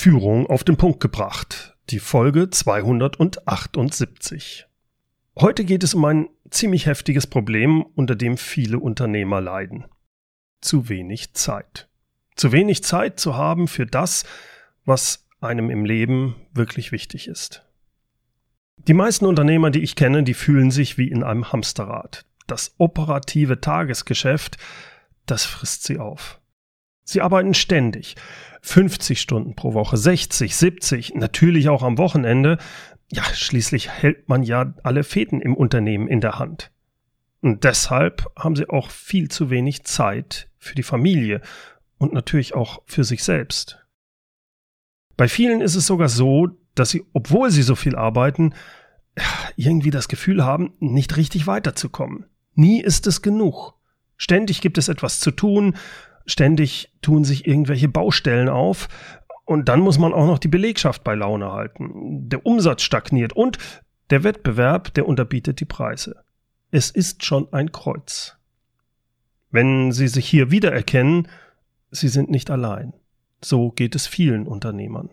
Führung auf den Punkt gebracht. Die Folge 278. Heute geht es um ein ziemlich heftiges Problem, unter dem viele Unternehmer leiden. Zu wenig Zeit. Zu wenig Zeit zu haben für das, was einem im Leben wirklich wichtig ist. Die meisten Unternehmer, die ich kenne, die fühlen sich wie in einem Hamsterrad. Das operative Tagesgeschäft, das frisst sie auf. Sie arbeiten ständig. 50 Stunden pro Woche, 60, 70, natürlich auch am Wochenende. Ja, schließlich hält man ja alle Fäden im Unternehmen in der Hand. Und deshalb haben sie auch viel zu wenig Zeit für die Familie und natürlich auch für sich selbst. Bei vielen ist es sogar so, dass sie, obwohl sie so viel arbeiten, irgendwie das Gefühl haben, nicht richtig weiterzukommen. Nie ist es genug. Ständig gibt es etwas zu tun, ständig tun sich irgendwelche Baustellen auf und dann muss man auch noch die Belegschaft bei Laune halten. Der Umsatz stagniert und der Wettbewerb, der unterbietet die Preise. Es ist schon ein Kreuz. Wenn Sie sich hier wiedererkennen, Sie sind nicht allein. So geht es vielen Unternehmern.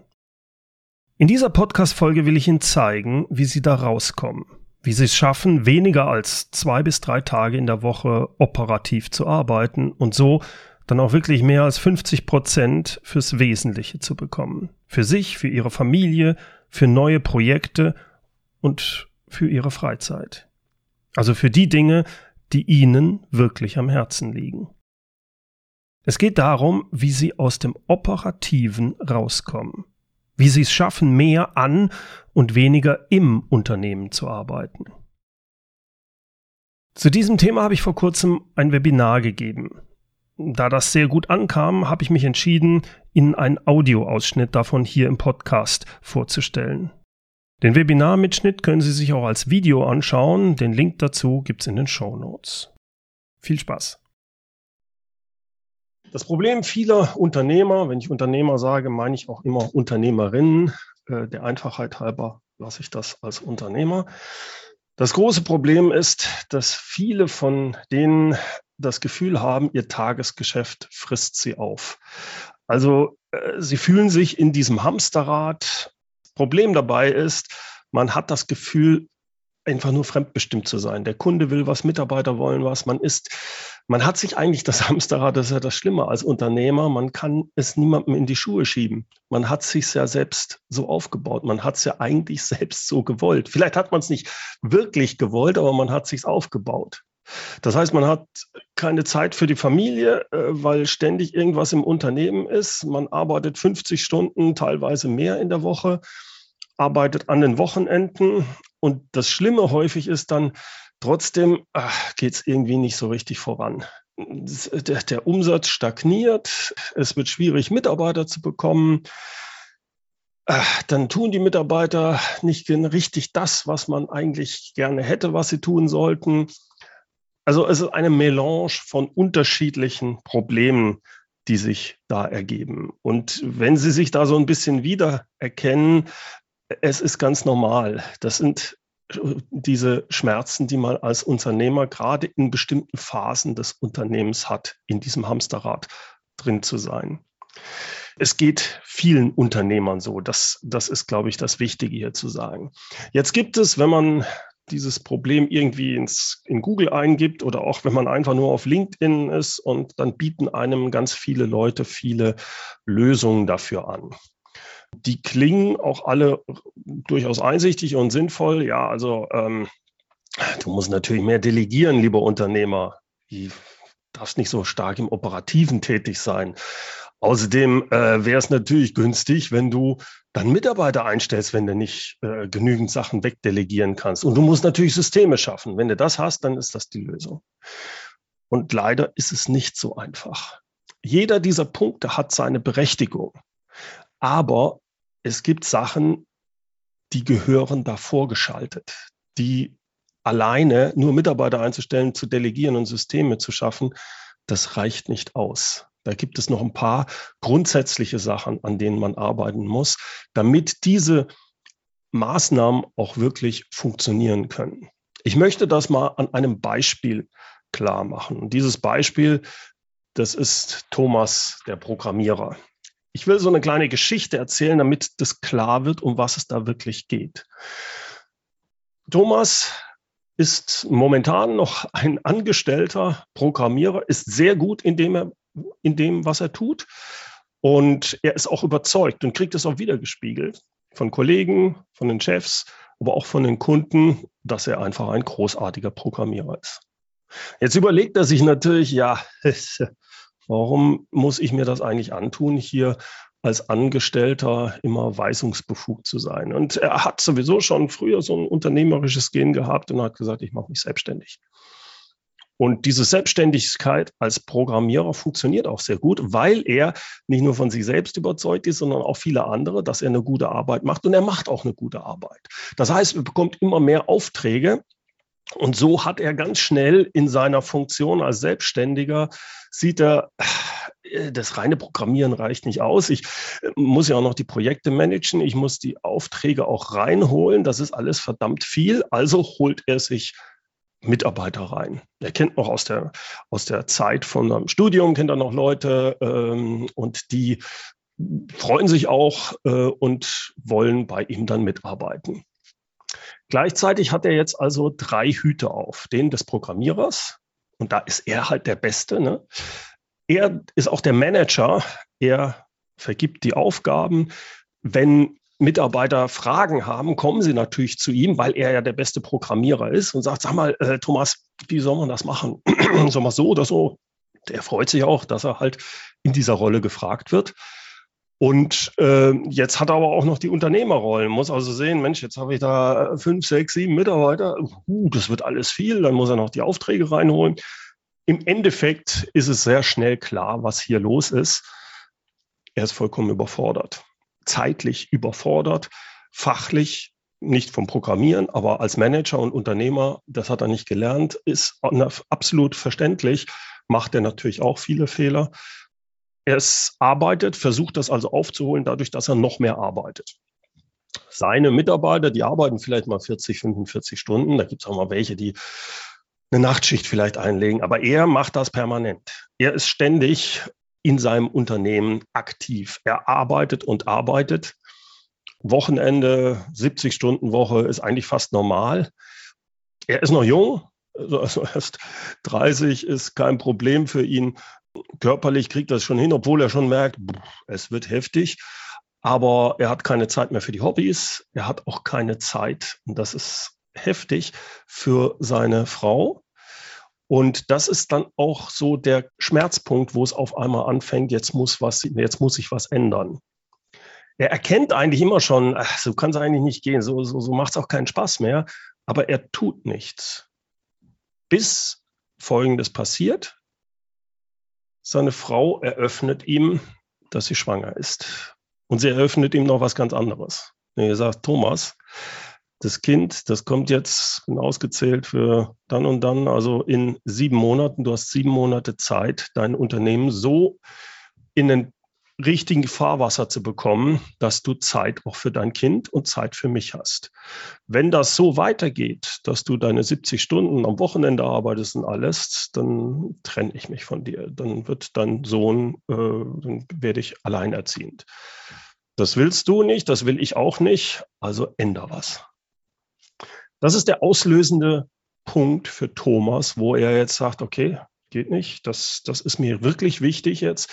In dieser Podcast-Folge will ich Ihnen zeigen, wie Sie da rauskommen. Wie Sie es schaffen, weniger als zwei bis drei Tage in der Woche operativ zu arbeiten und so dann auch wirklich mehr als 50 Prozent fürs Wesentliche zu bekommen. Für sich, für ihre Familie, für neue Projekte und für ihre Freizeit. Also für die Dinge, die ihnen wirklich am Herzen liegen. Es geht darum, wie sie aus dem Operativen rauskommen. Wie sie es schaffen, mehr an und weniger im Unternehmen zu arbeiten. Zu diesem Thema habe ich vor kurzem ein Webinar gegeben. Da das sehr gut ankam, habe ich mich entschieden, Ihnen einen Audioausschnitt davon hier im Podcast vorzustellen. Den Webinarmitschnitt können Sie sich auch als Video anschauen. Den Link dazu gibt's in den Show Notes. Viel Spaß! Das Problem vieler Unternehmer, wenn ich Unternehmer sage, meine ich auch immer Unternehmerinnen. Äh, der Einfachheit halber lasse ich das als Unternehmer. Das große Problem ist, dass viele von denen das Gefühl haben, ihr Tagesgeschäft frisst sie auf. Also äh, sie fühlen sich in diesem Hamsterrad. Problem dabei ist, man hat das Gefühl, einfach nur fremdbestimmt zu sein. Der Kunde will was, Mitarbeiter wollen was, man ist, man hat sich eigentlich das Hamsterrad, das ist ja das Schlimme als Unternehmer, man kann es niemandem in die Schuhe schieben. Man hat sich ja selbst so aufgebaut, man hat es ja eigentlich selbst so gewollt. Vielleicht hat man es nicht wirklich gewollt, aber man hat sich aufgebaut. Das heißt, man hat keine Zeit für die Familie, äh, weil ständig irgendwas im Unternehmen ist. Man arbeitet 50 Stunden, teilweise mehr in der Woche, arbeitet an den Wochenenden. Und das Schlimme häufig ist dann, trotzdem geht es irgendwie nicht so richtig voran. Der, der Umsatz stagniert, es wird schwierig, Mitarbeiter zu bekommen dann tun die Mitarbeiter nicht richtig das, was man eigentlich gerne hätte, was sie tun sollten. Also es ist eine Melange von unterschiedlichen Problemen, die sich da ergeben. Und wenn Sie sich da so ein bisschen wiedererkennen, es ist ganz normal. Das sind diese Schmerzen, die man als Unternehmer gerade in bestimmten Phasen des Unternehmens hat, in diesem Hamsterrad drin zu sein. Es geht vielen Unternehmern so. Das, das ist, glaube ich, das Wichtige hier zu sagen. Jetzt gibt es, wenn man dieses Problem irgendwie ins, in Google eingibt oder auch wenn man einfach nur auf LinkedIn ist und dann bieten einem ganz viele Leute viele Lösungen dafür an. Die klingen auch alle durchaus einsichtig und sinnvoll. Ja, also ähm, du musst natürlich mehr delegieren, lieber Unternehmer. Du darfst nicht so stark im Operativen tätig sein. Außerdem äh, wäre es natürlich günstig, wenn du dann Mitarbeiter einstellst, wenn du nicht äh, genügend Sachen wegdelegieren kannst. Und du musst natürlich Systeme schaffen. Wenn du das hast, dann ist das die Lösung. Und leider ist es nicht so einfach. Jeder dieser Punkte hat seine Berechtigung. Aber es gibt Sachen, die gehören davor geschaltet, die alleine nur Mitarbeiter einzustellen, zu delegieren und Systeme zu schaffen, das reicht nicht aus. Da gibt es noch ein paar grundsätzliche Sachen, an denen man arbeiten muss, damit diese Maßnahmen auch wirklich funktionieren können. Ich möchte das mal an einem Beispiel klar machen. Und dieses Beispiel, das ist Thomas, der Programmierer. Ich will so eine kleine Geschichte erzählen, damit das klar wird, um was es da wirklich geht. Thomas ist momentan noch ein angestellter Programmierer, ist sehr gut in dem, er, in dem, was er tut. Und er ist auch überzeugt und kriegt es auch wiedergespiegelt von Kollegen, von den Chefs, aber auch von den Kunden, dass er einfach ein großartiger Programmierer ist. Jetzt überlegt er sich natürlich, ja, warum muss ich mir das eigentlich antun, hier als Angestellter immer weisungsbefugt zu sein? Und er hat sowieso schon früher so ein unternehmerisches Gen gehabt und hat gesagt, ich mache mich selbstständig. Und diese Selbstständigkeit als Programmierer funktioniert auch sehr gut, weil er nicht nur von sich selbst überzeugt ist, sondern auch viele andere, dass er eine gute Arbeit macht. Und er macht auch eine gute Arbeit. Das heißt, er bekommt immer mehr Aufträge. Und so hat er ganz schnell in seiner Funktion als Selbstständiger, sieht er, äh, das reine Programmieren reicht nicht aus. Ich äh, muss ja auch noch die Projekte managen. Ich muss die Aufträge auch reinholen. Das ist alles verdammt viel. Also holt er sich Mitarbeiter rein. Er kennt noch aus der, aus der Zeit von einem Studium, kennt er noch Leute ähm, und die freuen sich auch äh, und wollen bei ihm dann mitarbeiten. Gleichzeitig hat er jetzt also drei Hüte auf. Den des Programmierers, und da ist er halt der Beste. Ne? Er ist auch der Manager. Er vergibt die Aufgaben. Wenn Mitarbeiter Fragen haben, kommen sie natürlich zu ihm, weil er ja der beste Programmierer ist und sagt, sag mal, äh, Thomas, wie soll man das machen? soll man so oder so? Der freut sich auch, dass er halt in dieser Rolle gefragt wird. Und äh, jetzt hat er aber auch noch die Unternehmerrollen, muss also sehen, Mensch, jetzt habe ich da fünf, sechs, sieben Mitarbeiter, uh, das wird alles viel, dann muss er noch die Aufträge reinholen. Im Endeffekt ist es sehr schnell klar, was hier los ist. Er ist vollkommen überfordert zeitlich überfordert, fachlich nicht vom Programmieren, aber als Manager und Unternehmer, das hat er nicht gelernt, ist absolut verständlich, macht er natürlich auch viele Fehler. Er arbeitet, versucht das also aufzuholen, dadurch, dass er noch mehr arbeitet. Seine Mitarbeiter, die arbeiten vielleicht mal 40, 45 Stunden, da gibt es auch mal welche, die eine Nachtschicht vielleicht einlegen, aber er macht das permanent. Er ist ständig in seinem Unternehmen aktiv. Er arbeitet und arbeitet. Wochenende, 70 Stunden Woche ist eigentlich fast normal. Er ist noch jung, also erst 30 ist kein Problem für ihn. Körperlich kriegt er es schon hin, obwohl er schon merkt, es wird heftig. Aber er hat keine Zeit mehr für die Hobbys. Er hat auch keine Zeit, und das ist heftig, für seine Frau. Und das ist dann auch so der Schmerzpunkt, wo es auf einmal anfängt, jetzt muss was, jetzt muss sich was ändern. Er erkennt eigentlich immer schon, ach, so kann es eigentlich nicht gehen, so, so, so macht es auch keinen Spaß mehr, aber er tut nichts. Bis Folgendes passiert. Seine Frau eröffnet ihm, dass sie schwanger ist. Und sie eröffnet ihm noch was ganz anderes. Er sagt, Thomas, das Kind, das kommt jetzt, bin ausgezählt für dann und dann, also in sieben Monaten. Du hast sieben Monate Zeit, dein Unternehmen so in den richtigen Fahrwasser zu bekommen, dass du Zeit auch für dein Kind und Zeit für mich hast. Wenn das so weitergeht, dass du deine 70 Stunden am Wochenende arbeitest und alles, dann trenne ich mich von dir. Dann wird dein Sohn, äh, dann werde ich alleinerziehend. Das willst du nicht, das will ich auch nicht, also änder was. Das ist der auslösende Punkt für Thomas, wo er jetzt sagt, okay, geht nicht, das, das ist mir wirklich wichtig jetzt.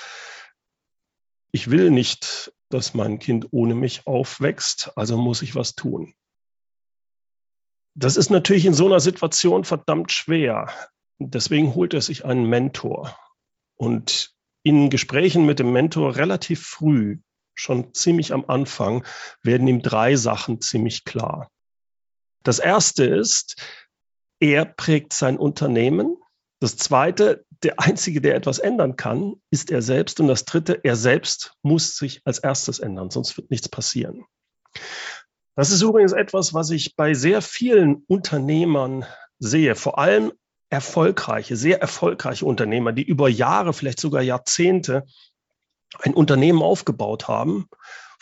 Ich will nicht, dass mein Kind ohne mich aufwächst, also muss ich was tun. Das ist natürlich in so einer Situation verdammt schwer. Deswegen holt er sich einen Mentor. Und in Gesprächen mit dem Mentor relativ früh, schon ziemlich am Anfang, werden ihm drei Sachen ziemlich klar. Das erste ist, er prägt sein Unternehmen. Das zweite, der einzige, der etwas ändern kann, ist er selbst. Und das dritte, er selbst muss sich als erstes ändern, sonst wird nichts passieren. Das ist übrigens etwas, was ich bei sehr vielen Unternehmern sehe, vor allem erfolgreiche, sehr erfolgreiche Unternehmer, die über Jahre, vielleicht sogar Jahrzehnte ein Unternehmen aufgebaut haben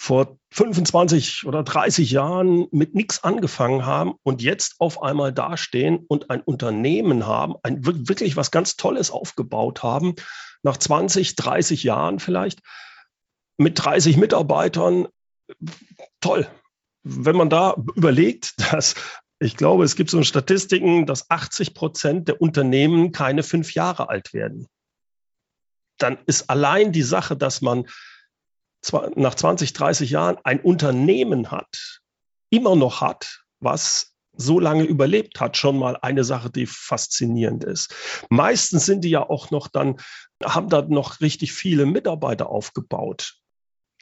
vor 25 oder 30 Jahren mit nichts angefangen haben und jetzt auf einmal dastehen und ein Unternehmen haben, ein, wirklich was ganz Tolles aufgebaut haben, nach 20, 30 Jahren vielleicht, mit 30 Mitarbeitern, toll. Wenn man da überlegt, dass ich glaube, es gibt so Statistiken, dass 80 Prozent der Unternehmen keine fünf Jahre alt werden. Dann ist allein die Sache, dass man nach 20, 30 Jahren ein Unternehmen hat, immer noch hat, was so lange überlebt hat, schon mal eine Sache, die faszinierend ist. Meistens sind die ja auch noch dann, haben da noch richtig viele Mitarbeiter aufgebaut,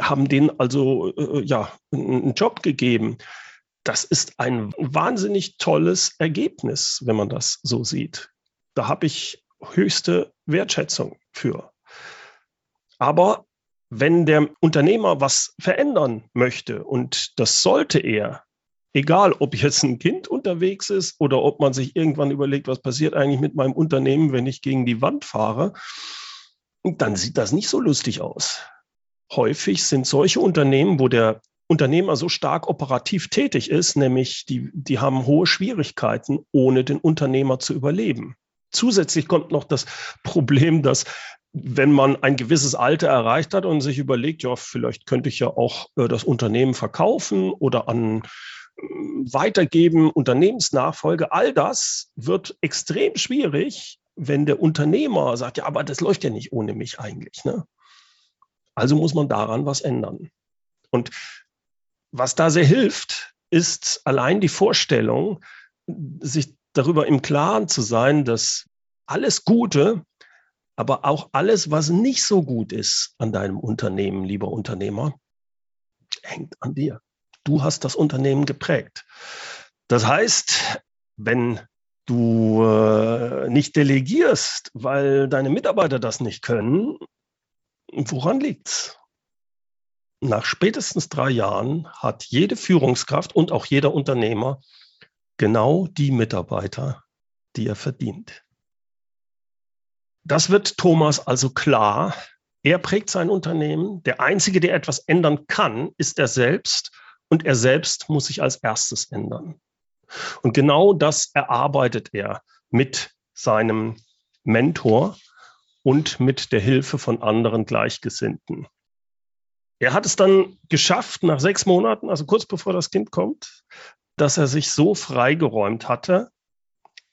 haben denen also äh, ja einen Job gegeben. Das ist ein wahnsinnig tolles Ergebnis, wenn man das so sieht. Da habe ich höchste Wertschätzung für. Aber wenn der Unternehmer was verändern möchte, und das sollte er, egal ob jetzt ein Kind unterwegs ist oder ob man sich irgendwann überlegt, was passiert eigentlich mit meinem Unternehmen, wenn ich gegen die Wand fahre, dann sieht das nicht so lustig aus. Häufig sind solche Unternehmen, wo der Unternehmer so stark operativ tätig ist, nämlich die, die haben hohe Schwierigkeiten, ohne den Unternehmer zu überleben. Zusätzlich kommt noch das Problem, dass wenn man ein gewisses Alter erreicht hat und sich überlegt, ja, vielleicht könnte ich ja auch äh, das Unternehmen verkaufen oder an äh, weitergeben, Unternehmensnachfolge, all das wird extrem schwierig, wenn der Unternehmer sagt, ja, aber das läuft ja nicht ohne mich eigentlich. Ne? Also muss man daran was ändern. Und was da sehr hilft, ist allein die Vorstellung, sich darüber im Klaren zu sein, dass alles Gute aber auch alles, was nicht so gut ist an deinem Unternehmen, lieber Unternehmer, hängt an dir. Du hast das Unternehmen geprägt. Das heißt, wenn du äh, nicht delegierst, weil deine Mitarbeiter das nicht können, woran liegt's? Nach spätestens drei Jahren hat jede Führungskraft und auch jeder Unternehmer genau die Mitarbeiter, die er verdient. Das wird Thomas also klar. Er prägt sein Unternehmen. Der Einzige, der etwas ändern kann, ist er selbst. Und er selbst muss sich als erstes ändern. Und genau das erarbeitet er mit seinem Mentor und mit der Hilfe von anderen Gleichgesinnten. Er hat es dann geschafft, nach sechs Monaten, also kurz bevor das Kind kommt, dass er sich so freigeräumt hatte,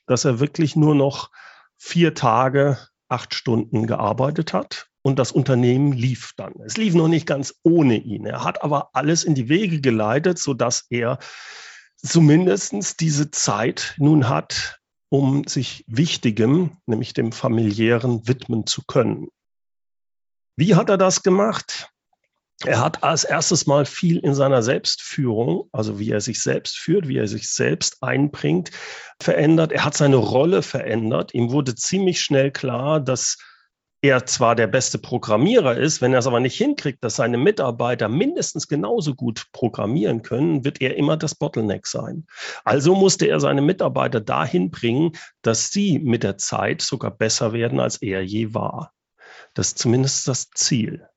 dass er wirklich nur noch vier Tage acht Stunden gearbeitet hat und das Unternehmen lief dann. Es lief noch nicht ganz ohne ihn. Er hat aber alles in die Wege geleitet, sodass er zumindest diese Zeit nun hat, um sich Wichtigem, nämlich dem familiären, widmen zu können. Wie hat er das gemacht? Er hat als erstes mal viel in seiner Selbstführung, also wie er sich selbst führt, wie er sich selbst einbringt, verändert. Er hat seine Rolle verändert. Ihm wurde ziemlich schnell klar, dass er zwar der beste Programmierer ist, wenn er es aber nicht hinkriegt, dass seine Mitarbeiter mindestens genauso gut programmieren können, wird er immer das Bottleneck sein. Also musste er seine Mitarbeiter dahin bringen, dass sie mit der Zeit sogar besser werden, als er je war. Das ist zumindest das Ziel.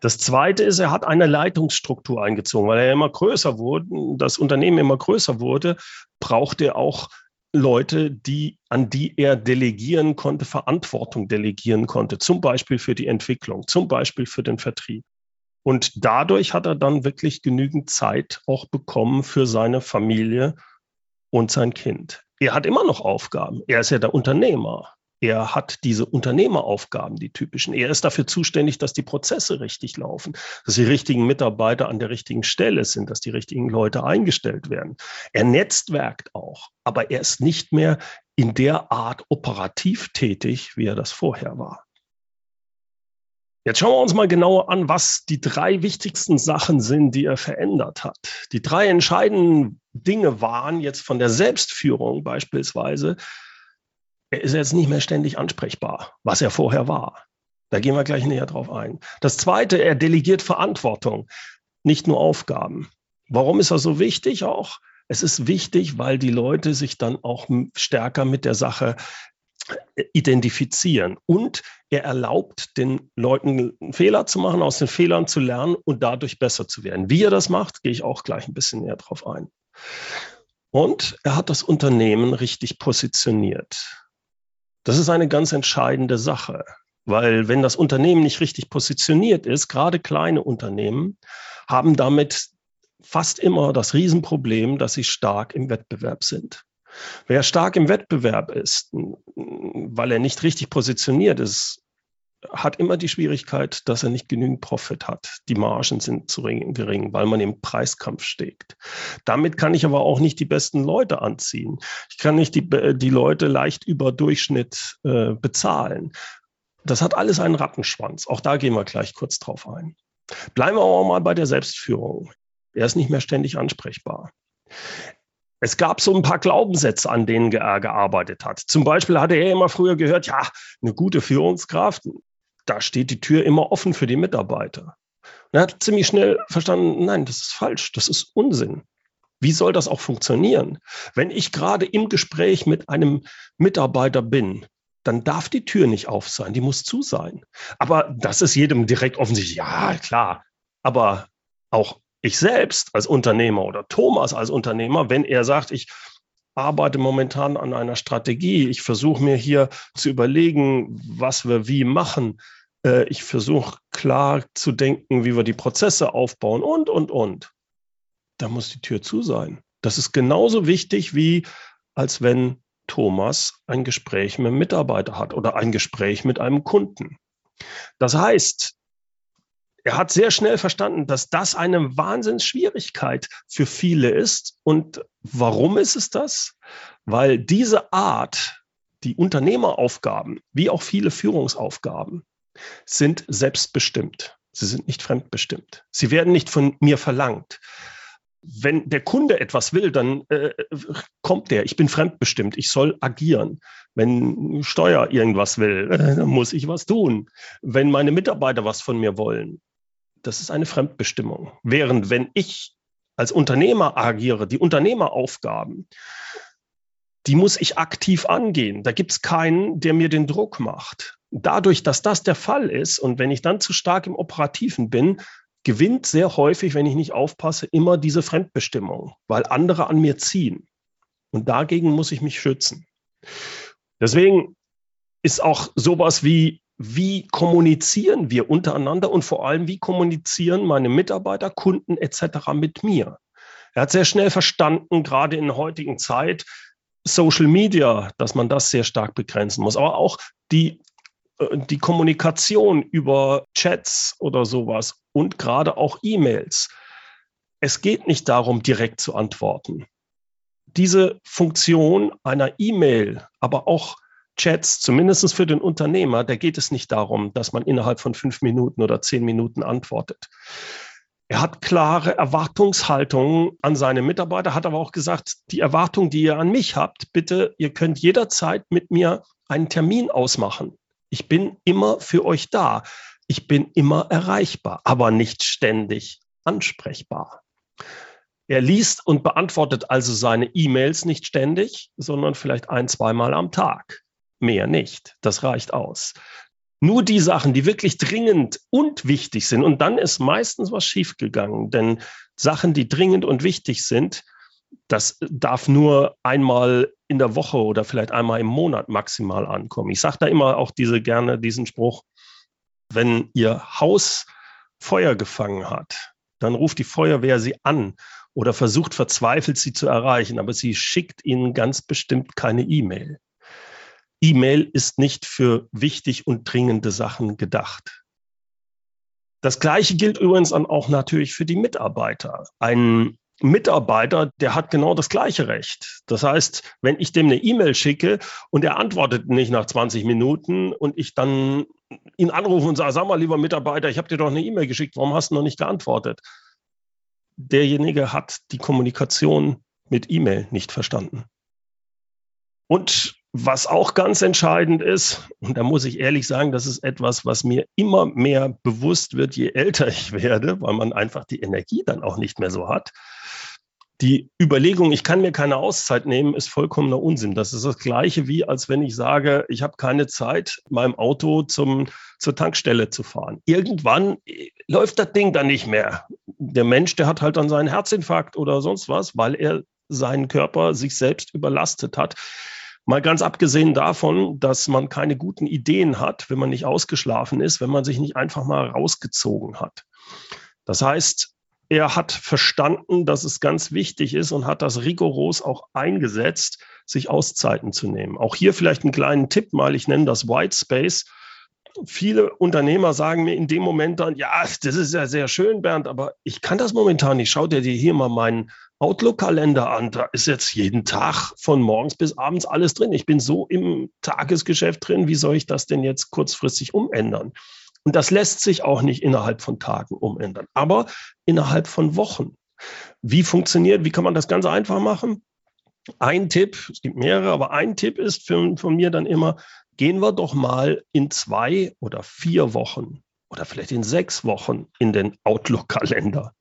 Das Zweite ist, er hat eine Leitungsstruktur eingezogen, weil er immer größer wurde, das Unternehmen immer größer wurde, braucht er auch Leute, die, an die er delegieren konnte, Verantwortung delegieren konnte, zum Beispiel für die Entwicklung, zum Beispiel für den Vertrieb. Und dadurch hat er dann wirklich genügend Zeit auch bekommen für seine Familie und sein Kind. Er hat immer noch Aufgaben. Er ist ja der Unternehmer. Er hat diese Unternehmeraufgaben, die typischen. Er ist dafür zuständig, dass die Prozesse richtig laufen, dass die richtigen Mitarbeiter an der richtigen Stelle sind, dass die richtigen Leute eingestellt werden. Er netzwerkt auch, aber er ist nicht mehr in der Art operativ tätig, wie er das vorher war. Jetzt schauen wir uns mal genauer an, was die drei wichtigsten Sachen sind, die er verändert hat. Die drei entscheidenden Dinge waren jetzt von der Selbstführung beispielsweise, er ist jetzt nicht mehr ständig ansprechbar, was er vorher war. Da gehen wir gleich näher drauf ein. Das Zweite, er delegiert Verantwortung, nicht nur Aufgaben. Warum ist das so wichtig auch? Es ist wichtig, weil die Leute sich dann auch stärker mit der Sache äh, identifizieren. Und er erlaubt den Leuten Fehler zu machen, aus den Fehlern zu lernen und dadurch besser zu werden. Wie er das macht, gehe ich auch gleich ein bisschen näher drauf ein. Und er hat das Unternehmen richtig positioniert. Das ist eine ganz entscheidende Sache. Weil wenn das Unternehmen nicht richtig positioniert ist, gerade kleine Unternehmen haben damit fast immer das Riesenproblem, dass sie stark im Wettbewerb sind. Wer stark im Wettbewerb ist, weil er nicht richtig positioniert ist, hat immer die Schwierigkeit, dass er nicht genügend Profit hat. Die Margen sind zu gering, weil man im Preiskampf steht. Damit kann ich aber auch nicht die besten Leute anziehen. Ich kann nicht die, die Leute leicht über Durchschnitt äh, bezahlen. Das hat alles einen Rattenschwanz. Auch da gehen wir gleich kurz drauf ein. Bleiben wir aber mal bei der Selbstführung. Er ist nicht mehr ständig ansprechbar. Es gab so ein paar Glaubenssätze, an denen er gearbeitet hat. Zum Beispiel hatte er immer früher gehört, ja, eine gute Führungskraft, da steht die Tür immer offen für die Mitarbeiter. Und er hat ziemlich schnell verstanden, nein, das ist falsch, das ist Unsinn. Wie soll das auch funktionieren? Wenn ich gerade im Gespräch mit einem Mitarbeiter bin, dann darf die Tür nicht auf sein, die muss zu sein. Aber das ist jedem direkt offensichtlich, ja, klar. Aber auch ich selbst als Unternehmer oder Thomas als Unternehmer, wenn er sagt, ich arbeite momentan an einer Strategie, ich versuche mir hier zu überlegen, was wir wie machen, äh, ich versuche klar zu denken, wie wir die Prozesse aufbauen und, und, und. Da muss die Tür zu sein. Das ist genauso wichtig wie als wenn Thomas ein Gespräch mit einem Mitarbeiter hat oder ein Gespräch mit einem Kunden. Das heißt, er hat sehr schnell verstanden, dass das eine Wahnsinnsschwierigkeit für viele ist. Und warum ist es das? Weil diese Art, die Unternehmeraufgaben, wie auch viele Führungsaufgaben, sind selbstbestimmt. Sie sind nicht fremdbestimmt. Sie werden nicht von mir verlangt. Wenn der Kunde etwas will, dann äh, kommt der. Ich bin fremdbestimmt. Ich soll agieren. Wenn Steuer irgendwas will, äh, muss ich was tun. Wenn meine Mitarbeiter was von mir wollen, das ist eine Fremdbestimmung. Während wenn ich als Unternehmer agiere, die Unternehmeraufgaben, die muss ich aktiv angehen. Da gibt es keinen, der mir den Druck macht. Dadurch, dass das der Fall ist und wenn ich dann zu stark im Operativen bin, gewinnt sehr häufig, wenn ich nicht aufpasse, immer diese Fremdbestimmung, weil andere an mir ziehen. Und dagegen muss ich mich schützen. Deswegen ist auch sowas wie wie kommunizieren wir untereinander und vor allem, wie kommunizieren meine Mitarbeiter, Kunden etc. mit mir. Er hat sehr schnell verstanden, gerade in der heutigen Zeit, Social Media, dass man das sehr stark begrenzen muss, aber auch die, äh, die Kommunikation über Chats oder sowas und gerade auch E-Mails. Es geht nicht darum, direkt zu antworten. Diese Funktion einer E-Mail, aber auch Chats, zumindest für den Unternehmer, da geht es nicht darum, dass man innerhalb von fünf Minuten oder zehn Minuten antwortet. Er hat klare Erwartungshaltungen an seine Mitarbeiter, hat aber auch gesagt, die Erwartung, die ihr an mich habt, bitte, ihr könnt jederzeit mit mir einen Termin ausmachen. Ich bin immer für euch da. Ich bin immer erreichbar, aber nicht ständig ansprechbar. Er liest und beantwortet also seine E-Mails nicht ständig, sondern vielleicht ein, zweimal am Tag mehr nicht. Das reicht aus. Nur die Sachen, die wirklich dringend und wichtig sind, und dann ist meistens was schiefgegangen, denn Sachen, die dringend und wichtig sind, das darf nur einmal in der Woche oder vielleicht einmal im Monat maximal ankommen. Ich sage da immer auch diese gerne diesen Spruch, wenn Ihr Haus Feuer gefangen hat, dann ruft die Feuerwehr Sie an oder versucht verzweifelt Sie zu erreichen, aber sie schickt Ihnen ganz bestimmt keine E-Mail. E-Mail ist nicht für wichtig und dringende Sachen gedacht. Das Gleiche gilt übrigens auch natürlich für die Mitarbeiter. Ein Mitarbeiter, der hat genau das gleiche Recht. Das heißt, wenn ich dem eine E-Mail schicke und er antwortet nicht nach 20 Minuten und ich dann ihn anrufe und sage, sag mal, lieber Mitarbeiter, ich habe dir doch eine E-Mail geschickt, warum hast du noch nicht geantwortet? Derjenige hat die Kommunikation mit E-Mail nicht verstanden. Und was auch ganz entscheidend ist, und da muss ich ehrlich sagen, das ist etwas, was mir immer mehr bewusst wird, je älter ich werde, weil man einfach die Energie dann auch nicht mehr so hat. Die Überlegung, ich kann mir keine Auszeit nehmen, ist vollkommener Unsinn. Das ist das Gleiche wie, als wenn ich sage, ich habe keine Zeit, meinem Auto zum, zur Tankstelle zu fahren. Irgendwann äh, läuft das Ding dann nicht mehr. Der Mensch, der hat halt dann seinen Herzinfarkt oder sonst was, weil er seinen Körper sich selbst überlastet hat. Mal ganz abgesehen davon, dass man keine guten Ideen hat, wenn man nicht ausgeschlafen ist, wenn man sich nicht einfach mal rausgezogen hat. Das heißt, er hat verstanden, dass es ganz wichtig ist und hat das rigoros auch eingesetzt, sich Auszeiten zu nehmen. Auch hier vielleicht einen kleinen Tipp mal, ich nenne das White Space. Viele Unternehmer sagen mir in dem Moment dann, ja, das ist ja sehr schön, Bernd, aber ich kann das momentan nicht. Schau dir hier mal meinen Outlook-Kalender an. Da ist jetzt jeden Tag von morgens bis abends alles drin. Ich bin so im Tagesgeschäft drin. Wie soll ich das denn jetzt kurzfristig umändern? Und das lässt sich auch nicht innerhalb von Tagen umändern, aber innerhalb von Wochen. Wie funktioniert, wie kann man das ganz einfach machen? Ein Tipp, es gibt mehrere, aber ein Tipp ist für, von mir dann immer, gehen wir doch mal in zwei oder vier Wochen oder vielleicht in sechs Wochen in den Outlook-Kalender.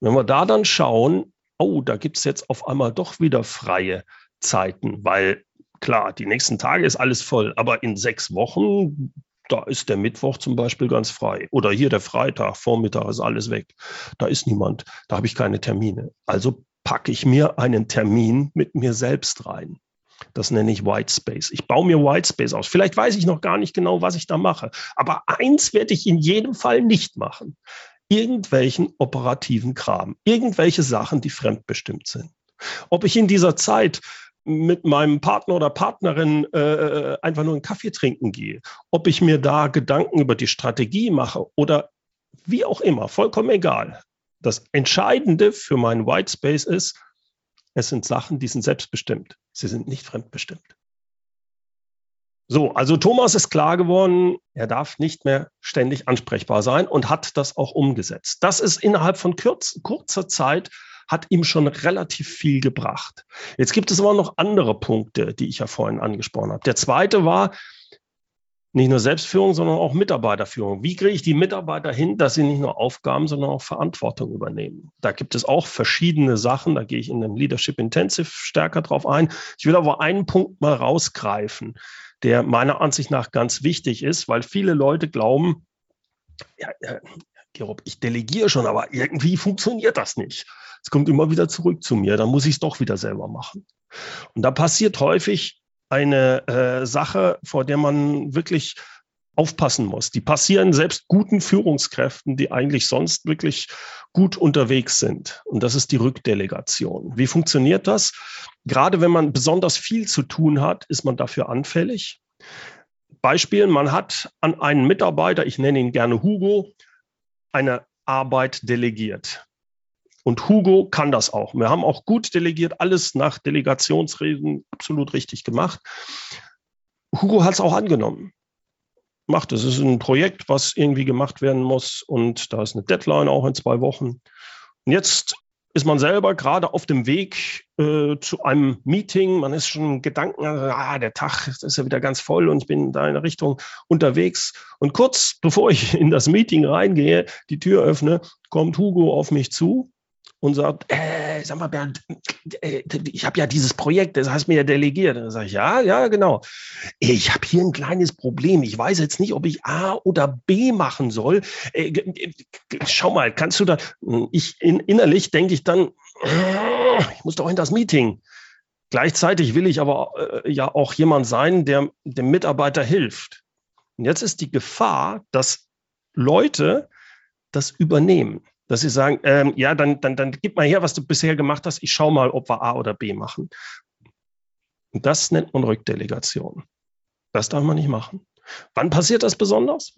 Wenn wir da dann schauen, oh, da gibt es jetzt auf einmal doch wieder freie Zeiten, weil klar, die nächsten Tage ist alles voll, aber in sechs Wochen, da ist der Mittwoch zum Beispiel ganz frei. Oder hier der Freitag, Vormittag ist alles weg. Da ist niemand, da habe ich keine Termine. Also packe ich mir einen Termin mit mir selbst rein. Das nenne ich White Space. Ich baue mir White Space aus. Vielleicht weiß ich noch gar nicht genau, was ich da mache. Aber eins werde ich in jedem Fall nicht machen irgendwelchen operativen Kram, irgendwelche Sachen, die fremdbestimmt sind. Ob ich in dieser Zeit mit meinem Partner oder Partnerin äh, äh, einfach nur einen Kaffee trinken gehe, ob ich mir da Gedanken über die Strategie mache oder wie auch immer, vollkommen egal. Das Entscheidende für meinen White Space ist, es sind Sachen, die sind selbstbestimmt. Sie sind nicht fremdbestimmt. So, also Thomas ist klar geworden, er darf nicht mehr ständig ansprechbar sein und hat das auch umgesetzt. Das ist innerhalb von kürz, kurzer Zeit hat ihm schon relativ viel gebracht. Jetzt gibt es aber noch andere Punkte, die ich ja vorhin angesprochen habe. Der zweite war nicht nur Selbstführung, sondern auch Mitarbeiterführung. Wie kriege ich die Mitarbeiter hin, dass sie nicht nur Aufgaben, sondern auch Verantwortung übernehmen? Da gibt es auch verschiedene Sachen. Da gehe ich in dem Leadership Intensive stärker drauf ein. Ich will aber einen Punkt mal rausgreifen der meiner Ansicht nach ganz wichtig ist, weil viele Leute glauben, ja, ja, Gerob, ich delegiere schon, aber irgendwie funktioniert das nicht. Es kommt immer wieder zurück zu mir, dann muss ich es doch wieder selber machen. Und da passiert häufig eine äh, Sache, vor der man wirklich aufpassen muss. Die passieren selbst guten Führungskräften, die eigentlich sonst wirklich gut unterwegs sind. Und das ist die Rückdelegation. Wie funktioniert das? Gerade wenn man besonders viel zu tun hat, ist man dafür anfällig. Beispiel, man hat an einen Mitarbeiter, ich nenne ihn gerne Hugo, eine Arbeit delegiert. Und Hugo kann das auch. Wir haben auch gut delegiert, alles nach Delegationsregeln absolut richtig gemacht. Hugo hat es auch angenommen macht. Das ist ein Projekt, was irgendwie gemacht werden muss und da ist eine Deadline auch in zwei Wochen. Und jetzt ist man selber gerade auf dem Weg äh, zu einem Meeting. Man ist schon Gedanken, ah, der Tag ist ja wieder ganz voll und ich bin da in der Richtung unterwegs. Und kurz bevor ich in das Meeting reingehe, die Tür öffne, kommt Hugo auf mich zu und sagt, äh, sag mal Bernd, äh, ich habe ja dieses Projekt, das heißt mir ja delegiert. Dann sage ich, ja, ja, genau. Ich habe hier ein kleines Problem. Ich weiß jetzt nicht, ob ich A oder B machen soll. Äh, schau mal, kannst du da, ich in, innerlich denke ich dann, ich muss doch in das Meeting. Gleichzeitig will ich aber äh, ja auch jemand sein, der dem Mitarbeiter hilft. Und jetzt ist die Gefahr, dass Leute das übernehmen dass sie sagen, ähm, ja, dann, dann, dann gib mal her, was du bisher gemacht hast. Ich schaue mal, ob wir A oder B machen. Und das nennt man Rückdelegation. Das darf man nicht machen. Wann passiert das besonders?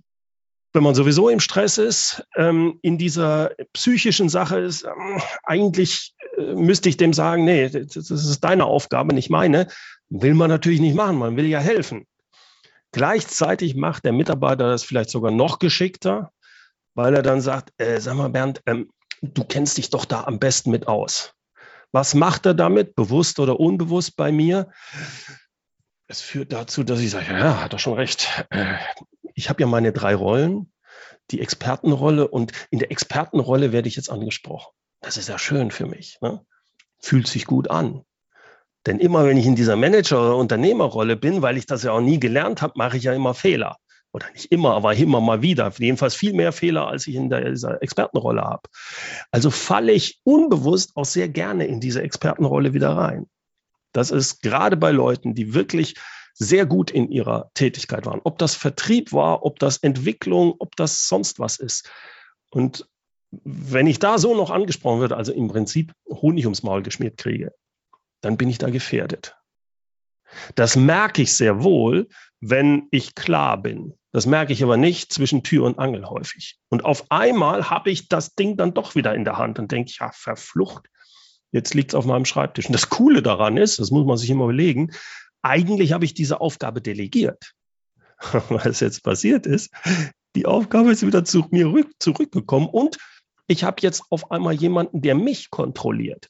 Wenn man sowieso im Stress ist, ähm, in dieser psychischen Sache ist, ähm, eigentlich äh, müsste ich dem sagen, nee, das ist deine Aufgabe, nicht meine. Will man natürlich nicht machen, man will ja helfen. Gleichzeitig macht der Mitarbeiter das vielleicht sogar noch geschickter, weil er dann sagt, äh, sag mal Bernd, ähm, du kennst dich doch da am besten mit aus. Was macht er damit, bewusst oder unbewusst bei mir? Es führt dazu, dass ich sage, ja, hat er schon recht. Äh, ich habe ja meine drei Rollen, die Expertenrolle und in der Expertenrolle werde ich jetzt angesprochen. Das ist ja schön für mich. Ne? Fühlt sich gut an. Denn immer wenn ich in dieser Manager- oder Unternehmerrolle bin, weil ich das ja auch nie gelernt habe, mache ich ja immer Fehler oder nicht immer, aber immer mal wieder, jedenfalls viel mehr Fehler, als ich in der, dieser Expertenrolle habe. Also falle ich unbewusst auch sehr gerne in diese Expertenrolle wieder rein. Das ist gerade bei Leuten, die wirklich sehr gut in ihrer Tätigkeit waren. Ob das Vertrieb war, ob das Entwicklung, ob das sonst was ist. Und wenn ich da so noch angesprochen würde, also im Prinzip Honig ums Maul geschmiert kriege, dann bin ich da gefährdet. Das merke ich sehr wohl, wenn ich klar bin. Das merke ich aber nicht zwischen Tür und Angel häufig. Und auf einmal habe ich das Ding dann doch wieder in der Hand und denke, ja, verflucht, jetzt liegt es auf meinem Schreibtisch. Und das Coole daran ist, das muss man sich immer überlegen, eigentlich habe ich diese Aufgabe delegiert. Was jetzt passiert ist, die Aufgabe ist wieder zu mir zurückgekommen und ich habe jetzt auf einmal jemanden, der mich kontrolliert.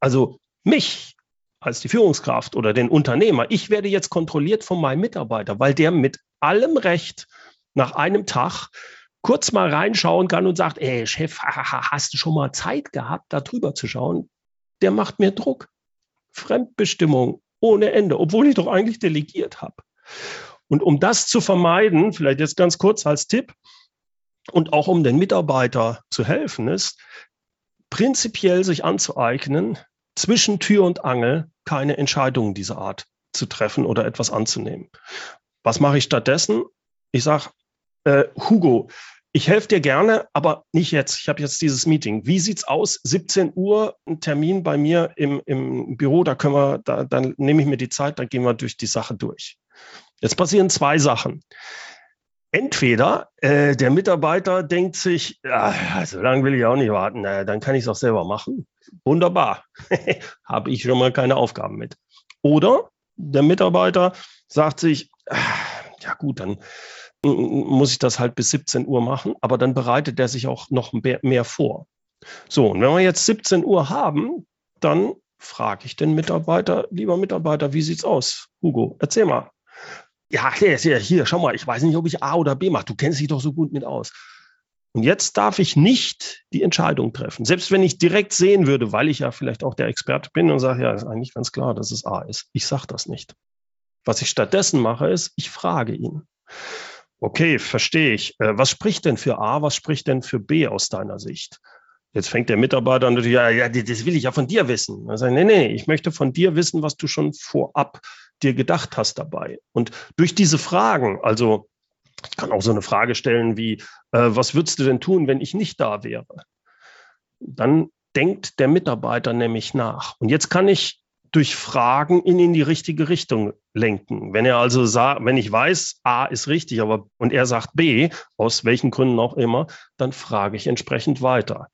Also mich als die Führungskraft oder den Unternehmer. Ich werde jetzt kontrolliert von meinem Mitarbeiter, weil der mit allem Recht nach einem Tag kurz mal reinschauen kann und sagt, ey Chef, hast du schon mal Zeit gehabt, da drüber zu schauen? Der macht mir Druck. Fremdbestimmung ohne Ende, obwohl ich doch eigentlich delegiert habe. Und um das zu vermeiden, vielleicht jetzt ganz kurz als Tipp und auch um den Mitarbeiter zu helfen, ist prinzipiell sich anzueignen, zwischen Tür und Angel keine Entscheidungen dieser Art zu treffen oder etwas anzunehmen. Was mache ich stattdessen? Ich sage, äh, Hugo, ich helfe dir gerne, aber nicht jetzt. Ich habe jetzt dieses Meeting. Wie sieht's aus? 17 Uhr, ein Termin bei mir im, im Büro, da können wir, da, dann nehme ich mir die Zeit, dann gehen wir durch die Sache durch. Jetzt passieren zwei Sachen. Entweder äh, der Mitarbeiter denkt sich, ja, so lange will ich auch nicht warten, na, dann kann ich es auch selber machen. Wunderbar, habe ich schon mal keine Aufgaben mit. Oder der Mitarbeiter sagt sich, ja gut, dann muss ich das halt bis 17 Uhr machen, aber dann bereitet er sich auch noch mehr vor. So, und wenn wir jetzt 17 Uhr haben, dann frage ich den Mitarbeiter, lieber Mitarbeiter, wie sieht's aus? Hugo, erzähl mal. Ja, hier, hier, hier, schau mal, ich weiß nicht, ob ich A oder B mache. Du kennst dich doch so gut mit aus. Und jetzt darf ich nicht die Entscheidung treffen. Selbst wenn ich direkt sehen würde, weil ich ja vielleicht auch der Experte bin und sage, ja, ist eigentlich ganz klar, dass es A ist. Ich sage das nicht. Was ich stattdessen mache, ist, ich frage ihn. Okay, verstehe ich. Äh, was spricht denn für A, was spricht denn für B aus deiner Sicht? Jetzt fängt der Mitarbeiter an, ja, ja, das will ich ja von dir wissen. Dann sage ich, nee, nee, ich möchte von dir wissen, was du schon vorab dir gedacht hast dabei. Und durch diese Fragen, also ich kann auch so eine Frage stellen wie, äh, was würdest du denn tun, wenn ich nicht da wäre? Dann denkt der Mitarbeiter nämlich nach. Und jetzt kann ich durch Fragen ihn in die richtige Richtung lenken. Wenn er also sagt, wenn ich weiß, A ist richtig, aber und er sagt B, aus welchen Gründen auch immer, dann frage ich entsprechend weiter.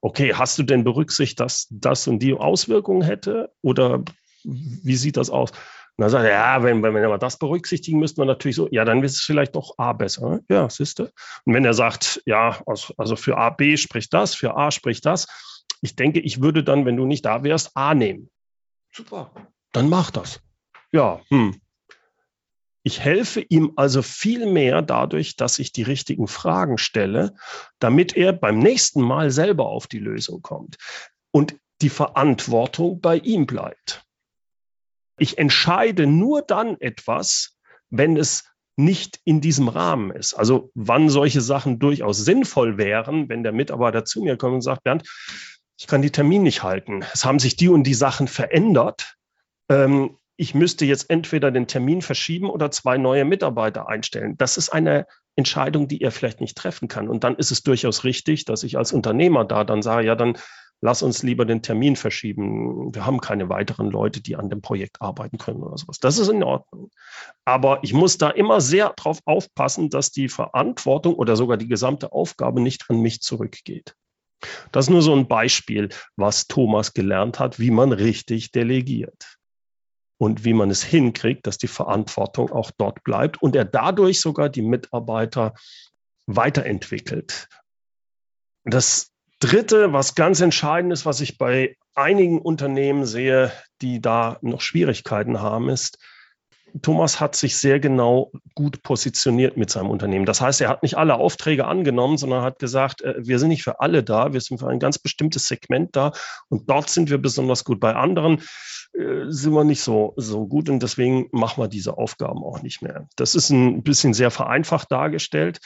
Okay, hast du denn berücksichtigt, dass das und die Auswirkungen hätte? Oder wie sieht das aus? Und dann sagt er, ja, wenn, wenn wir das berücksichtigen, müsste man natürlich so, ja, dann ist es vielleicht doch A besser. Ne? Ja, siehst du. Und wenn er sagt, ja, also für A, B spricht das, für A spricht das, ich denke, ich würde dann, wenn du nicht da wärst, A nehmen. Super, dann mach das. Ja, hm. Ich helfe ihm also viel mehr dadurch, dass ich die richtigen Fragen stelle, damit er beim nächsten Mal selber auf die Lösung kommt und die Verantwortung bei ihm bleibt. Ich entscheide nur dann etwas, wenn es nicht in diesem Rahmen ist. Also wann solche Sachen durchaus sinnvoll wären, wenn der Mitarbeiter zu mir kommt und sagt, Bernd, ich kann die Termin nicht halten. Es haben sich die und die Sachen verändert. Ähm, ich müsste jetzt entweder den Termin verschieben oder zwei neue Mitarbeiter einstellen. Das ist eine Entscheidung, die er vielleicht nicht treffen kann. Und dann ist es durchaus richtig, dass ich als Unternehmer da dann sage, ja, dann lass uns lieber den Termin verschieben. Wir haben keine weiteren Leute, die an dem Projekt arbeiten können oder sowas. Das ist in Ordnung. Aber ich muss da immer sehr darauf aufpassen, dass die Verantwortung oder sogar die gesamte Aufgabe nicht an mich zurückgeht. Das ist nur so ein Beispiel, was Thomas gelernt hat, wie man richtig delegiert und wie man es hinkriegt, dass die Verantwortung auch dort bleibt und er dadurch sogar die Mitarbeiter weiterentwickelt. Das Dritte, was ganz entscheidend ist, was ich bei einigen Unternehmen sehe, die da noch Schwierigkeiten haben, ist, Thomas hat sich sehr genau gut positioniert mit seinem Unternehmen. Das heißt, er hat nicht alle Aufträge angenommen, sondern hat gesagt, äh, wir sind nicht für alle da, wir sind für ein ganz bestimmtes Segment da und dort sind wir besonders gut. Bei anderen äh, sind wir nicht so, so gut und deswegen machen wir diese Aufgaben auch nicht mehr. Das ist ein bisschen sehr vereinfacht dargestellt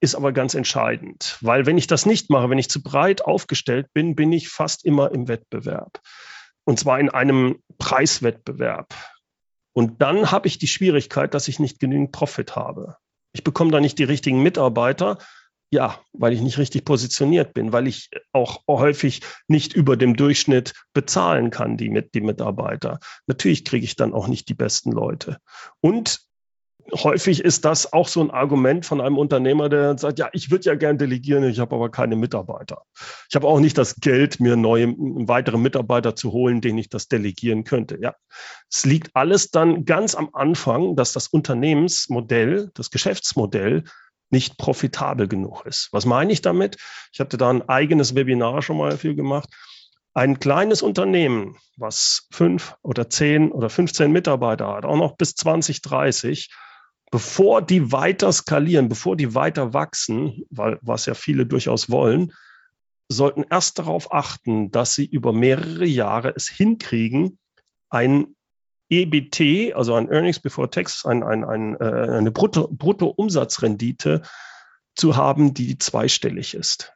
ist aber ganz entscheidend, weil wenn ich das nicht mache, wenn ich zu breit aufgestellt bin, bin ich fast immer im Wettbewerb. Und zwar in einem Preiswettbewerb. Und dann habe ich die Schwierigkeit, dass ich nicht genügend Profit habe. Ich bekomme da nicht die richtigen Mitarbeiter. Ja, weil ich nicht richtig positioniert bin, weil ich auch häufig nicht über dem Durchschnitt bezahlen kann, die, mit, die Mitarbeiter. Natürlich kriege ich dann auch nicht die besten Leute. Und häufig ist das auch so ein Argument von einem Unternehmer, der sagt, ja, ich würde ja gern delegieren, ich habe aber keine Mitarbeiter. Ich habe auch nicht das Geld, mir neue, weitere Mitarbeiter zu holen, denen ich das delegieren könnte. Ja, es liegt alles dann ganz am Anfang, dass das Unternehmensmodell, das Geschäftsmodell nicht profitabel genug ist. Was meine ich damit? Ich hatte da ein eigenes Webinar schon mal dafür gemacht. Ein kleines Unternehmen, was fünf oder zehn oder 15 Mitarbeiter hat, auch noch bis 20, 30, bevor die weiter skalieren, bevor die weiter wachsen, weil was ja viele durchaus wollen, sollten erst darauf achten, dass sie über mehrere Jahre es hinkriegen, ein EBT, also ein Earnings Before Tax, ein, ein, ein, äh, eine Brutto, Bruttoumsatzrendite zu haben, die zweistellig ist.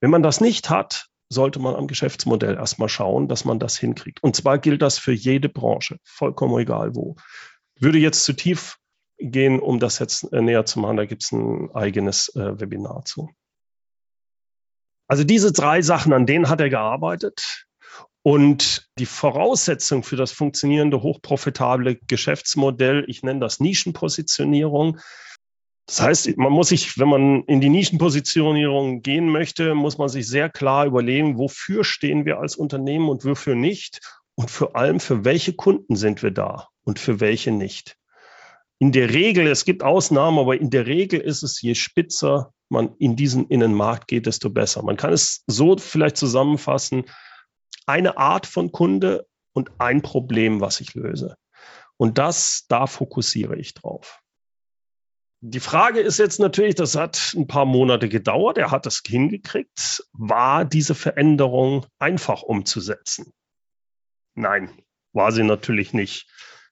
Wenn man das nicht hat, sollte man am Geschäftsmodell erstmal schauen, dass man das hinkriegt. Und zwar gilt das für jede Branche, vollkommen egal wo würde jetzt zu tief gehen, um das jetzt äh, näher zu machen. Da gibt es ein eigenes äh, Webinar zu. Also diese drei Sachen, an denen hat er gearbeitet. Und die Voraussetzung für das funktionierende, hochprofitable Geschäftsmodell, ich nenne das Nischenpositionierung. Das heißt, man muss sich, wenn man in die Nischenpositionierung gehen möchte, muss man sich sehr klar überlegen, wofür stehen wir als Unternehmen und wofür nicht. Und vor allem, für welche Kunden sind wir da und für welche nicht. In der Regel, es gibt Ausnahmen, aber in der Regel ist es, je spitzer man in diesen Innenmarkt geht, desto besser. Man kann es so vielleicht zusammenfassen, eine Art von Kunde und ein Problem, was ich löse. Und das, da fokussiere ich drauf. Die Frage ist jetzt natürlich, das hat ein paar Monate gedauert, er hat es hingekriegt. War diese Veränderung einfach umzusetzen? Nein, war sie natürlich nicht.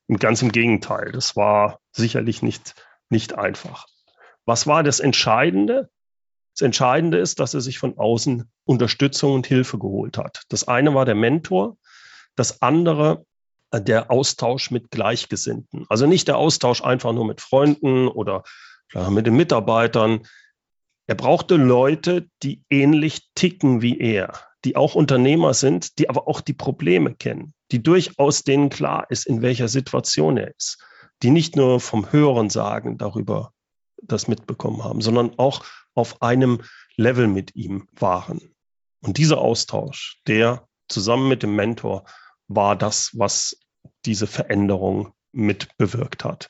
Und ganz im Gegenteil, das war sicherlich nicht, nicht einfach. Was war das Entscheidende? Das Entscheidende ist, dass er sich von außen Unterstützung und Hilfe geholt hat. Das eine war der Mentor, das andere äh, der Austausch mit Gleichgesinnten. Also nicht der Austausch einfach nur mit Freunden oder mit den Mitarbeitern. Er brauchte Leute, die ähnlich ticken wie er, die auch Unternehmer sind, die aber auch die Probleme kennen, die durchaus denen klar ist, in welcher Situation er ist, die nicht nur vom Hören sagen darüber das mitbekommen haben, sondern auch auf einem Level mit ihm waren. Und dieser Austausch, der zusammen mit dem Mentor, war das, was diese Veränderung mit bewirkt hat.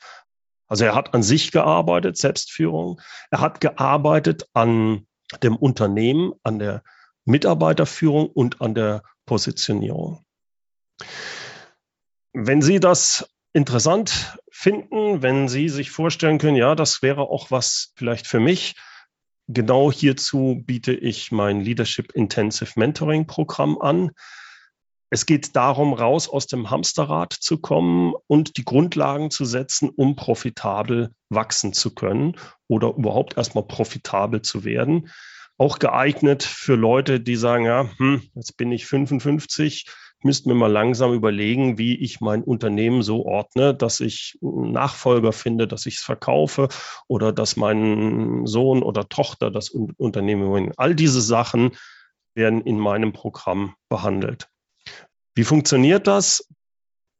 Also er hat an sich gearbeitet, Selbstführung. Er hat gearbeitet an dem Unternehmen, an der Mitarbeiterführung und an der Positionierung. Wenn Sie das interessant finden, wenn Sie sich vorstellen können, ja, das wäre auch was vielleicht für mich, genau hierzu biete ich mein Leadership Intensive Mentoring Programm an. Es geht darum, raus aus dem Hamsterrad zu kommen und die Grundlagen zu setzen, um profitabel wachsen zu können oder überhaupt erstmal profitabel zu werden auch geeignet für Leute, die sagen, ja, hm, jetzt bin ich 55, müsste mir mal langsam überlegen, wie ich mein Unternehmen so ordne, dass ich Nachfolger finde, dass ich es verkaufe oder dass mein Sohn oder Tochter das Unternehmen übernimmt. All diese Sachen werden in meinem Programm behandelt. Wie funktioniert das?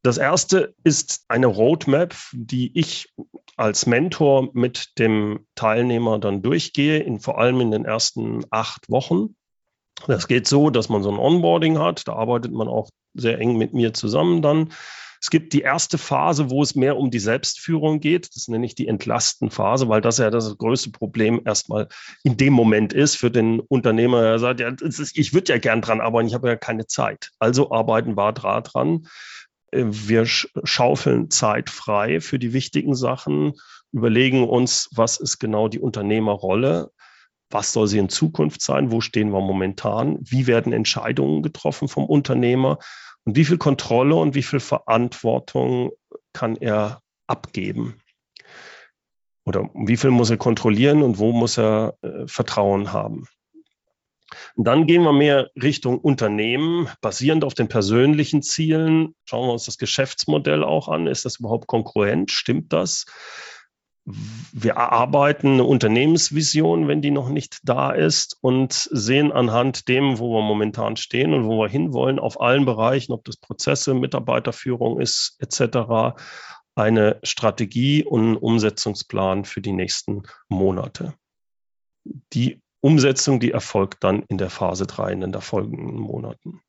Das erste ist eine Roadmap, die ich als Mentor mit dem Teilnehmer dann durchgehe, in, vor allem in den ersten acht Wochen. Das geht so, dass man so ein Onboarding hat. Da arbeitet man auch sehr eng mit mir zusammen dann. Es gibt die erste Phase, wo es mehr um die Selbstführung geht. Das nenne ich die Entlastenphase, weil das ja das größte Problem erstmal in dem Moment ist für den Unternehmer. Er sagt, ja, ist, ich würde ja gern dran arbeiten, ich habe ja keine Zeit. Also arbeiten wir dran wir schaufeln Zeit frei für die wichtigen Sachen, überlegen uns, was ist genau die Unternehmerrolle, was soll sie in Zukunft sein, wo stehen wir momentan, wie werden Entscheidungen getroffen vom Unternehmer und wie viel Kontrolle und wie viel Verantwortung kann er abgeben. Oder wie viel muss er kontrollieren und wo muss er äh, Vertrauen haben. Und dann gehen wir mehr Richtung Unternehmen, basierend auf den persönlichen Zielen. Schauen wir uns das Geschäftsmodell auch an. Ist das überhaupt konkurrent? Stimmt das? Wir erarbeiten eine Unternehmensvision, wenn die noch nicht da ist und sehen anhand dem, wo wir momentan stehen und wo wir hinwollen, auf allen Bereichen, ob das Prozesse, Mitarbeiterführung ist, etc., eine Strategie und einen Umsetzungsplan für die nächsten Monate. Die Umsetzung, die erfolgt dann in der Phase 3 in den folgenden Monaten.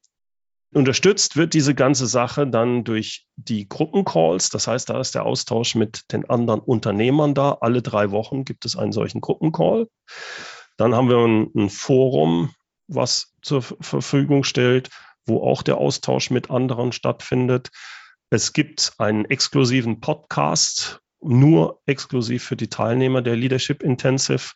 Unterstützt wird diese ganze Sache dann durch die Gruppencalls. Das heißt, da ist der Austausch mit den anderen Unternehmern da. Alle drei Wochen gibt es einen solchen Gruppencall. Dann haben wir ein, ein Forum, was zur Verfügung stellt, wo auch der Austausch mit anderen stattfindet. Es gibt einen exklusiven Podcast, nur exklusiv für die Teilnehmer der Leadership Intensive.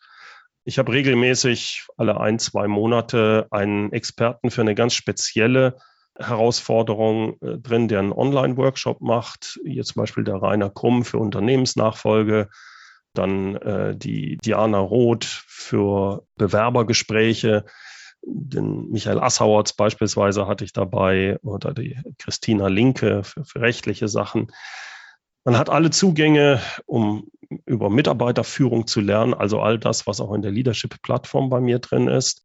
Ich habe regelmäßig alle ein, zwei Monate einen Experten für eine ganz spezielle Herausforderung äh, drin, der einen Online-Workshop macht. Hier zum Beispiel der Rainer Krumm für Unternehmensnachfolge, dann äh, die Diana Roth für Bewerbergespräche, den Michael Assauerz beispielsweise hatte ich dabei oder die Christina Linke für, für rechtliche Sachen. Man hat alle Zugänge, um über Mitarbeiterführung zu lernen, also all das, was auch in der Leadership-Plattform bei mir drin ist.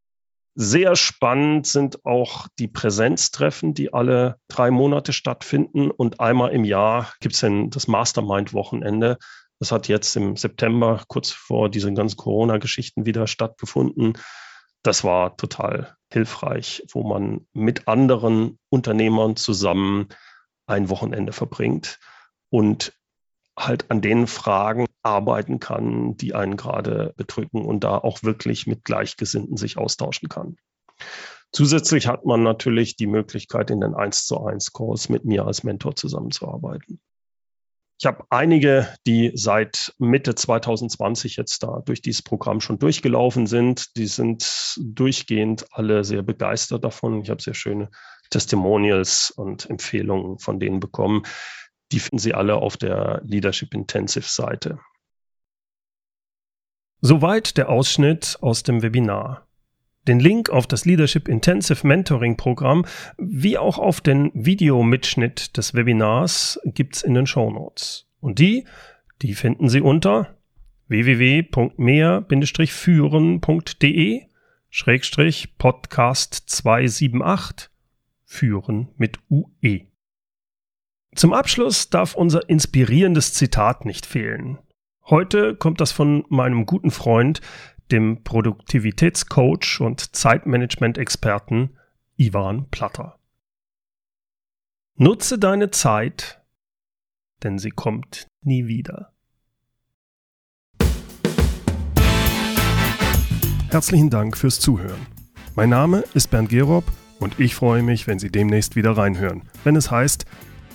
Sehr spannend sind auch die Präsenztreffen, die alle drei Monate stattfinden. Und einmal im Jahr gibt es dann das Mastermind-Wochenende. Das hat jetzt im September, kurz vor diesen ganzen Corona-Geschichten, wieder stattgefunden. Das war total hilfreich, wo man mit anderen Unternehmern zusammen ein Wochenende verbringt und halt an den Fragen arbeiten kann, die einen gerade bedrücken und da auch wirklich mit Gleichgesinnten sich austauschen kann. Zusätzlich hat man natürlich die Möglichkeit, in den 1 zu 1 Calls mit mir als Mentor zusammenzuarbeiten. Ich habe einige, die seit Mitte 2020 jetzt da durch dieses Programm schon durchgelaufen sind. Die sind durchgehend alle sehr begeistert davon. Ich habe sehr schöne Testimonials und Empfehlungen von denen bekommen. Die finden Sie alle auf der Leadership Intensive Seite. Soweit der Ausschnitt aus dem Webinar. Den Link auf das Leadership Intensive Mentoring Programm wie auch auf den Videomitschnitt des Webinars gibt's in den Show Notes. Und die, die finden Sie unter www.mehr-führen.de Schrägstrich Podcast 278 Führen mit UE. Zum Abschluss darf unser inspirierendes Zitat nicht fehlen. Heute kommt das von meinem guten Freund, dem Produktivitätscoach und Zeitmanagement-Experten Ivan Platter. Nutze deine Zeit, denn sie kommt nie wieder. Herzlichen Dank fürs Zuhören. Mein Name ist Bernd Gerob und ich freue mich, wenn Sie demnächst wieder reinhören, wenn es heißt